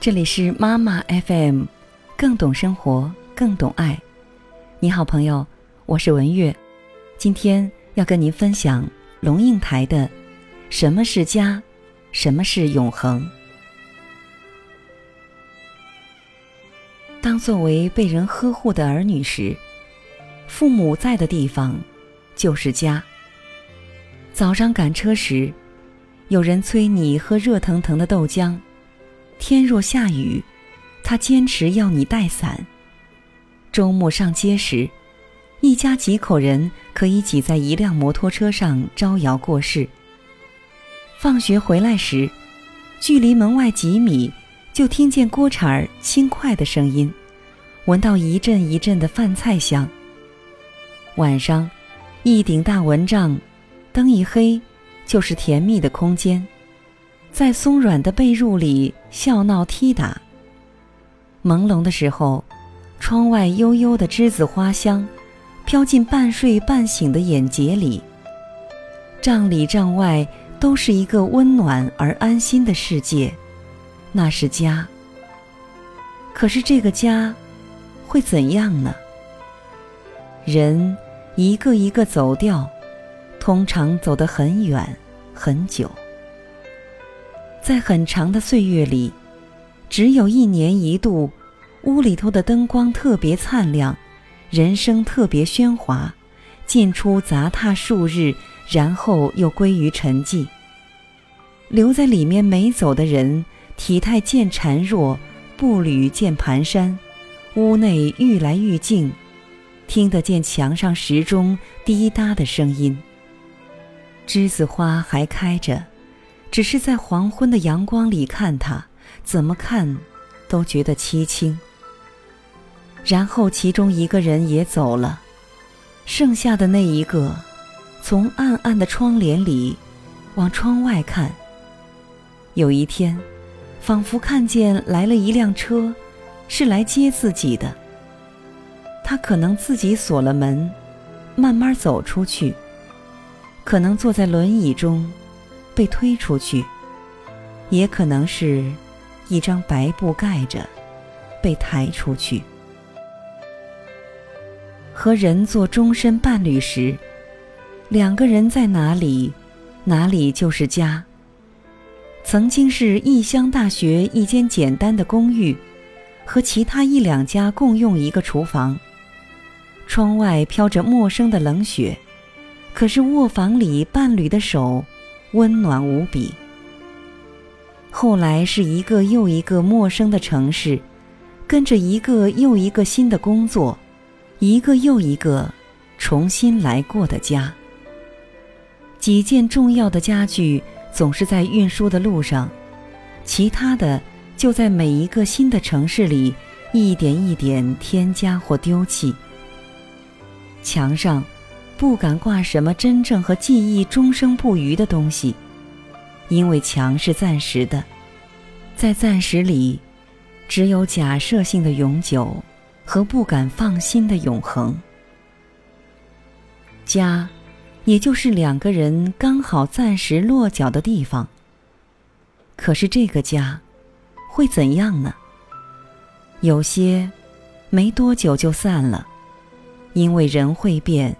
这里是妈妈 FM，更懂生活，更懂爱。你好，朋友，我是文月，今天要跟您分享龙应台的《什么是家，什么是永恒》。当作为被人呵护的儿女时，父母在的地方就是家。早上赶车时，有人催你喝热腾腾的豆浆。天若下雨，他坚持要你带伞。周末上街时，一家几口人可以挤在一辆摩托车上招摇过市。放学回来时，距离门外几米就听见锅铲儿轻快的声音，闻到一阵一阵的饭菜香。晚上，一顶大蚊帐，灯一黑，就是甜蜜的空间。在松软的被褥里笑闹踢打。朦胧的时候，窗外悠悠的栀子花香，飘进半睡半醒的眼睫里。帐里帐外都是一个温暖而安心的世界，那是家。可是这个家，会怎样呢？人一个一个走掉，通常走得很远很久。在很长的岁月里，只有一年一度，屋里头的灯光特别灿亮，人声特别喧哗，进出杂沓数日，然后又归于沉寂。留在里面没走的人，体态渐孱弱，步履渐蹒跚，屋内愈来愈静，听得见墙上时钟滴答的声音。栀子花还开着。只是在黄昏的阳光里看他，怎么看，都觉得凄清。然后其中一个人也走了，剩下的那一个，从暗暗的窗帘里，往窗外看。有一天，仿佛看见来了一辆车，是来接自己的。他可能自己锁了门，慢慢走出去，可能坐在轮椅中。被推出去，也可能是一张白布盖着，被抬出去。和人做终身伴侣时，两个人在哪里，哪里就是家。曾经是异乡大学一间简单的公寓，和其他一两家共用一个厨房。窗外飘着陌生的冷雪，可是卧房里伴侣的手。温暖无比。后来是一个又一个陌生的城市，跟着一个又一个新的工作，一个又一个重新来过的家。几件重要的家具总是在运输的路上，其他的就在每一个新的城市里一点一点添加或丢弃。墙上。不敢挂什么真正和记忆终生不渝的东西，因为墙是暂时的，在暂时里，只有假设性的永久和不敢放心的永恒。家，也就是两个人刚好暂时落脚的地方。可是这个家，会怎样呢？有些，没多久就散了，因为人会变。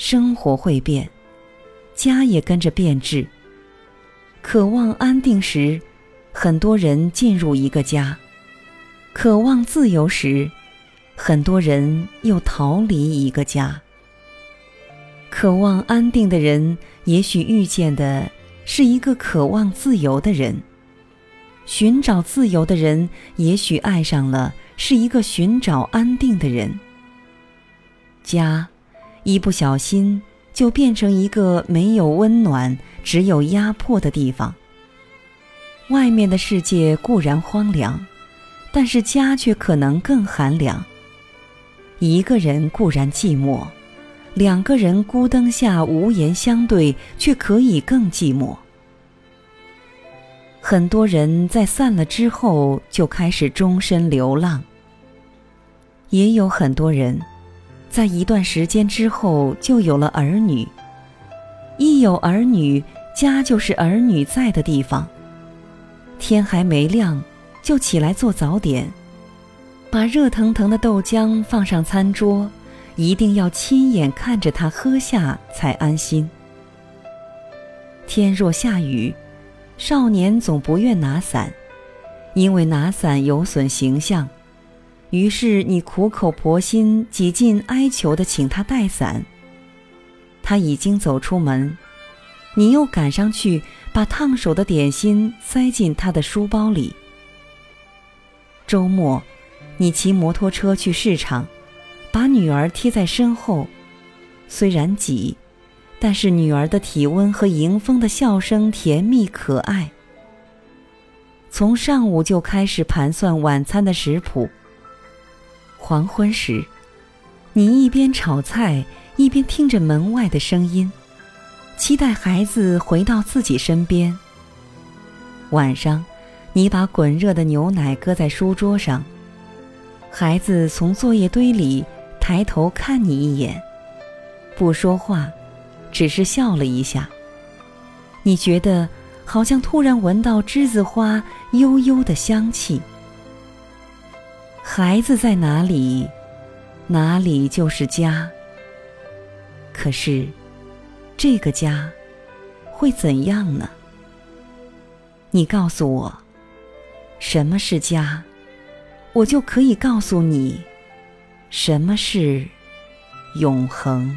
生活会变，家也跟着变质。渴望安定时，很多人进入一个家；渴望自由时，很多人又逃离一个家。渴望安定的人，也许遇见的是一个渴望自由的人；寻找自由的人，也许爱上了是一个寻找安定的人。家。一不小心就变成一个没有温暖、只有压迫的地方。外面的世界固然荒凉，但是家却可能更寒凉。一个人固然寂寞，两个人孤灯下无言相对，却可以更寂寞。很多人在散了之后就开始终身流浪，也有很多人。在一段时间之后，就有了儿女。一有儿女，家就是儿女在的地方。天还没亮，就起来做早点，把热腾腾的豆浆放上餐桌，一定要亲眼看着他喝下才安心。天若下雨，少年总不愿拿伞，因为拿伞有损形象。于是你苦口婆心、几近哀求的请他带伞。他已经走出门，你又赶上去，把烫手的点心塞进他的书包里。周末，你骑摩托车去市场，把女儿贴在身后，虽然挤，但是女儿的体温和迎风的笑声甜蜜可爱。从上午就开始盘算晚餐的食谱。黄昏时，你一边炒菜，一边听着门外的声音，期待孩子回到自己身边。晚上，你把滚热的牛奶搁在书桌上，孩子从作业堆里抬头看你一眼，不说话，只是笑了一下。你觉得好像突然闻到栀子花悠悠的香气。孩子在哪里，哪里就是家。可是，这个家会怎样呢？你告诉我，什么是家，我就可以告诉你，什么是永恒。